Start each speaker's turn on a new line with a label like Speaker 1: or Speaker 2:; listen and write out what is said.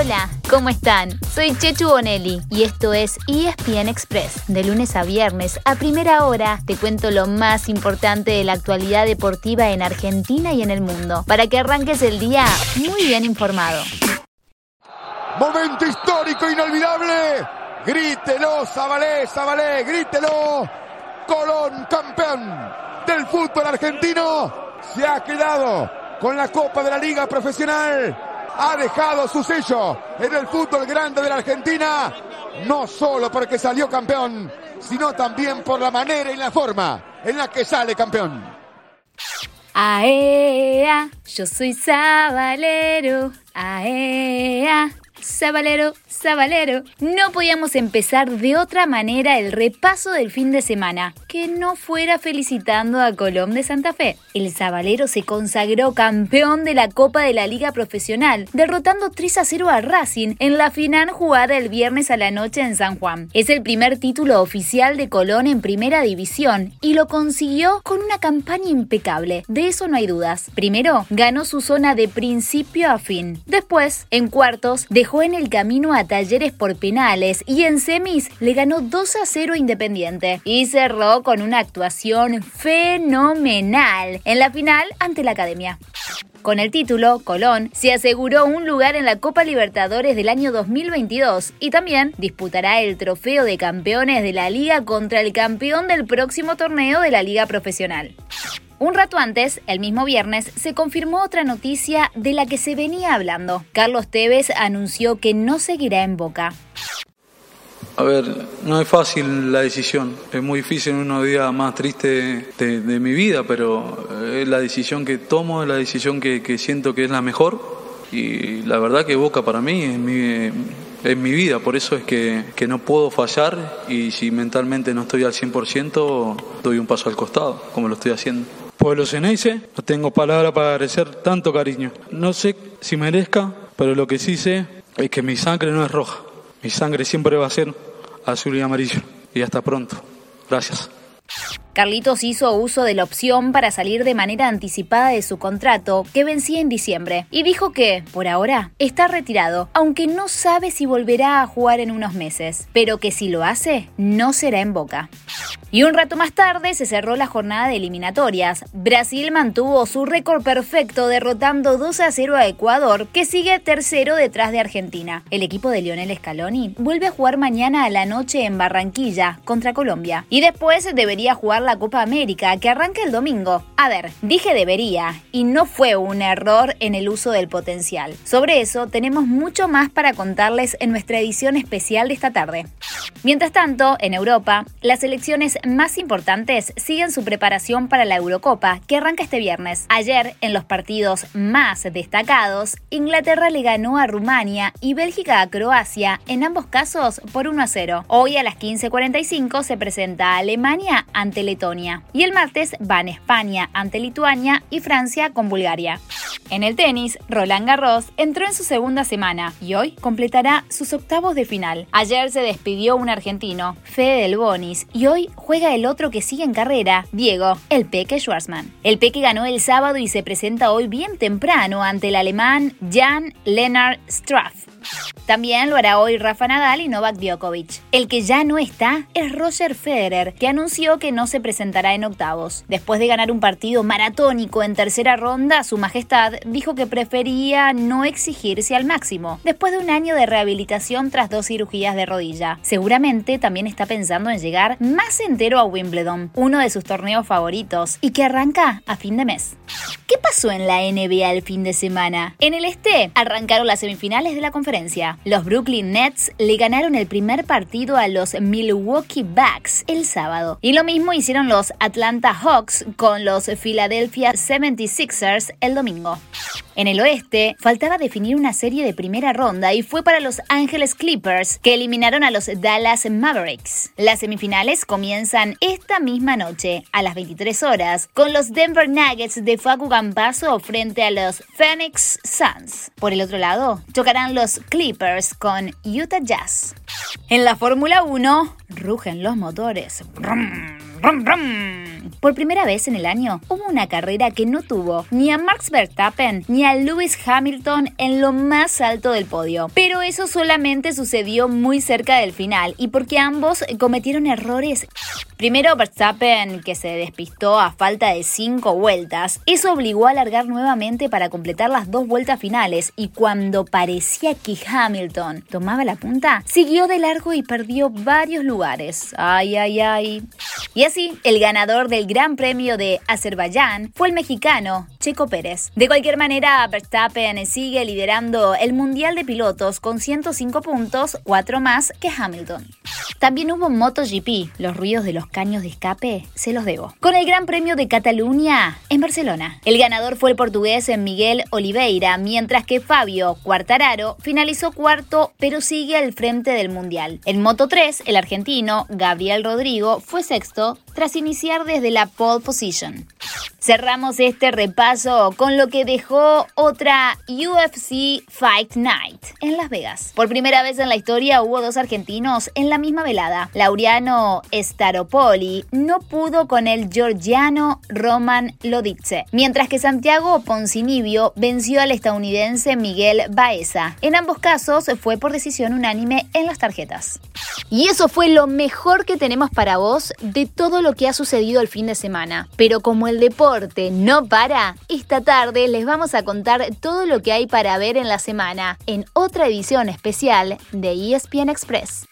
Speaker 1: Hola, ¿cómo están? Soy Chechu Bonelli y esto es ESPN Express. De lunes a viernes, a primera hora, te cuento lo más importante de la actualidad deportiva en Argentina y en el mundo, para que arranques el día muy bien informado.
Speaker 2: Momento histórico inolvidable. Grítelo, Zabalé, Zabalé, grítelo. Colón, campeón del fútbol argentino, se ha quedado con la Copa de la Liga Profesional ha dejado su sello en el fútbol grande de la Argentina, no solo porque salió campeón, sino también por la manera y la forma en la que sale campeón.
Speaker 1: Aea, yo soy Sabalero. Aea, Sabalero, Sabalero. No podíamos empezar de otra manera el repaso del fin de semana que no fuera felicitando a Colón de Santa Fe. El Sabalero se consagró campeón de la Copa de la Liga Profesional, derrotando 3 a 0 a Racing en la final jugada el viernes a la noche en San Juan. Es el primer título oficial de Colón en Primera División y lo consiguió con una campaña impecable. De eso no hay dudas. Primero, ganó su zona de principio a fin. Después, en cuartos, dejó en el camino a Talleres por penales y en semis le ganó 2 a 0 a Independiente y cerró con una actuación fenomenal en la final ante la Academia. Con el título, Colón se aseguró un lugar en la Copa Libertadores del año 2022 y también disputará el trofeo de campeones de la liga contra el campeón del próximo torneo de la liga profesional. Un rato antes, el mismo viernes, se confirmó otra noticia de la que se venía hablando. Carlos Tevez anunció que no seguirá en Boca.
Speaker 3: A ver, no es fácil la decisión, es muy difícil en unos días más tristes de, mi vida, pero es la decisión que tomo, es la decisión que, siento que es la mejor y la verdad que Boca para mí es mi, es mi vida, por eso es que, que, no puedo fallar y si mentalmente no estoy al 100% doy un paso al costado, como lo estoy haciendo. Pueblo Ceneice, no tengo palabra para agradecer tanto cariño. No sé si merezca, pero lo que sí sé es que mi sangre no es roja. Mi sangre siempre va a ser azul y amarillo. Y hasta pronto. Gracias.
Speaker 1: Carlitos hizo uso de la opción para salir de manera anticipada de su contrato, que vencía en diciembre, y dijo que, por ahora, está retirado, aunque no sabe si volverá a jugar en unos meses, pero que si lo hace, no será en boca. Y un rato más tarde se cerró la jornada de eliminatorias. Brasil mantuvo su récord perfecto derrotando 2 a 0 a Ecuador, que sigue tercero detrás de Argentina. El equipo de Lionel Scaloni vuelve a jugar mañana a la noche en Barranquilla contra Colombia. Y después debería jugar la Copa América, que arranca el domingo. A ver, dije debería, y no fue un error en el uso del potencial. Sobre eso tenemos mucho más para contarles en nuestra edición especial de esta tarde. Mientras tanto, en Europa, las elecciones más importantes siguen su preparación para la Eurocopa, que arranca este viernes. Ayer, en los partidos más destacados, Inglaterra le ganó a Rumania y Bélgica a Croacia, en ambos casos por 1 a 0. Hoy a las 15.45 se presenta Alemania ante Letonia y el martes van España ante Lituania y Francia con Bulgaria. En el tenis, Roland Garros entró en su segunda semana y hoy completará sus octavos de final. Ayer se despidió un argentino, Fede Del Bonis, y hoy juega el otro que sigue en carrera, Diego, el Peque Schwarzman. El Peque ganó el sábado y se presenta hoy bien temprano ante el alemán Jan Lennart Straff. También lo hará hoy Rafa Nadal y Novak Djokovic. El que ya no está es Roger Federer, que anunció que no se presentará en octavos. Después de ganar un partido maratónico en tercera ronda, su majestad dijo que prefería no exigirse al máximo, después de un año de rehabilitación tras dos cirugías de rodilla. Seguramente también está pensando en llegar más entero a Wimbledon, uno de sus torneos favoritos, y que arranca a fin de mes. ¿Qué pasó en la NBA el fin de semana? En el este arrancaron las semifinales de la conferencia. Los Brooklyn Nets le ganaron el primer partido a los Milwaukee Bucks el sábado. Y lo mismo hicieron los Atlanta Hawks con los Philadelphia 76ers el domingo. En el oeste, faltaba definir una serie de primera ronda y fue para los Angeles Clippers, que eliminaron a los Dallas Mavericks. Las semifinales comienzan esta misma noche, a las 23 horas, con los Denver Nuggets de Facu Campazo frente a los Phoenix Suns. Por el otro lado, chocarán los Clippers con Utah Jazz. En la Fórmula 1, rugen los motores. Por primera vez en el año hubo una carrera que no tuvo ni a Max Verstappen ni a Lewis Hamilton en lo más alto del podio. Pero eso solamente sucedió muy cerca del final y porque ambos cometieron errores. Primero Verstappen, que se despistó a falta de cinco vueltas, eso obligó a alargar nuevamente para completar las dos vueltas finales y cuando parecía que Hamilton tomaba la punta, siguió de largo y perdió varios lugares. Ay, ay, ay. Y así, el ganador del Gran Premio de Azerbaiyán fue el mexicano Checo Pérez. De cualquier manera, Verstappen sigue liderando el Mundial de Pilotos con 105 puntos, 4 más que Hamilton. También hubo MotoGP, los ruidos de los caños de escape, se los debo. Con el Gran Premio de Cataluña en Barcelona. El ganador fue el portugués Miguel Oliveira, mientras que Fabio Quartararo finalizó cuarto, pero sigue al frente del Mundial. En Moto 3, el argentino Gabriel Rodrigo fue sexto tras iniciar desde la pole position. Cerramos este repaso con lo que dejó otra UFC Fight Night en Las Vegas. Por primera vez en la historia hubo dos argentinos en la misma velada. Laureano Staropoli no pudo con el georgiano Roman Lodice, mientras que Santiago Poncinibio venció al estadounidense Miguel Baeza. En ambos casos fue por decisión unánime en las tarjetas. Y eso fue lo mejor que tenemos para vos de todo lo que ha sucedido el fin de semana. Pero como el deporte no para, esta tarde les vamos a contar todo lo que hay para ver en la semana en otra edición especial de ESPN Express.